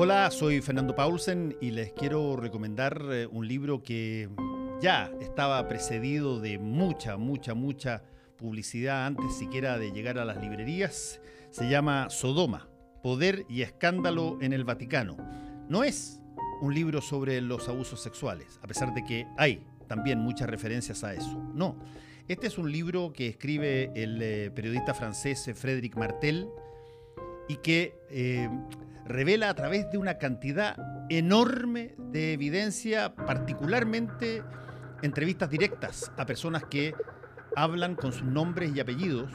Hola, soy Fernando Paulsen y les quiero recomendar eh, un libro que ya estaba precedido de mucha, mucha, mucha publicidad antes siquiera de llegar a las librerías. Se llama Sodoma, Poder y Escándalo en el Vaticano. No es un libro sobre los abusos sexuales, a pesar de que hay también muchas referencias a eso. No, este es un libro que escribe el eh, periodista francés Frédéric Martel y que eh, revela a través de una cantidad enorme de evidencia, particularmente entrevistas directas a personas que hablan con sus nombres y apellidos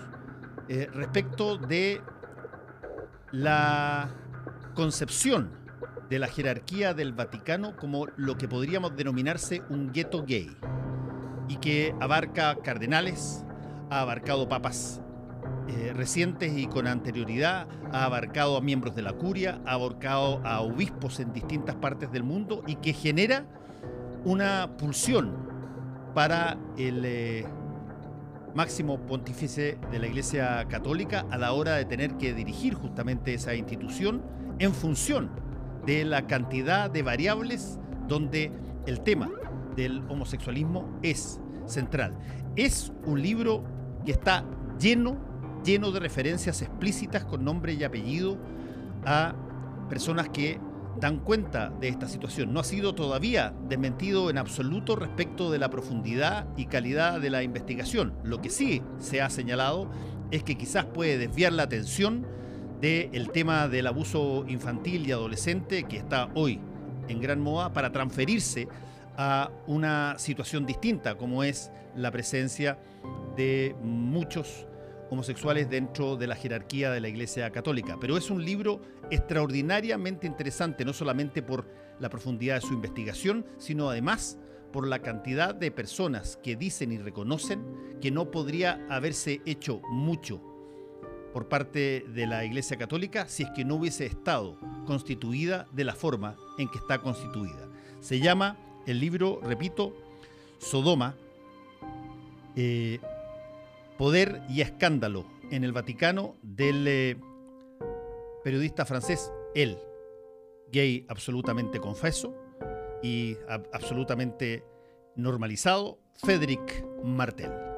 eh, respecto de la concepción de la jerarquía del Vaticano como lo que podríamos denominarse un gueto gay y que abarca cardenales, ha abarcado papas eh, recientes y con anterioridad, ha abarcado a miembros de la curia, ha abarcado a obispos en distintas partes del mundo y que genera una pulsión para el eh, máximo pontífice de la Iglesia Católica a la hora de tener que dirigir justamente esa institución en función de la cantidad de variables donde el tema del homosexualismo es central. Es un libro que está lleno lleno de referencias explícitas con nombre y apellido a personas que dan cuenta de esta situación. No ha sido todavía desmentido en absoluto respecto de la profundidad y calidad de la investigación. Lo que sí se ha señalado es que quizás puede desviar la atención del tema del abuso infantil y adolescente que está hoy en gran moda para transferirse a una situación distinta como es la presencia de muchos homosexuales dentro de la jerarquía de la Iglesia Católica. Pero es un libro extraordinariamente interesante, no solamente por la profundidad de su investigación, sino además por la cantidad de personas que dicen y reconocen que no podría haberse hecho mucho por parte de la Iglesia Católica si es que no hubiese estado constituida de la forma en que está constituida. Se llama el libro, repito, Sodoma, eh, Poder y escándalo en el Vaticano del eh, periodista francés, él, gay absolutamente confeso y absolutamente normalizado, Frédéric Martel.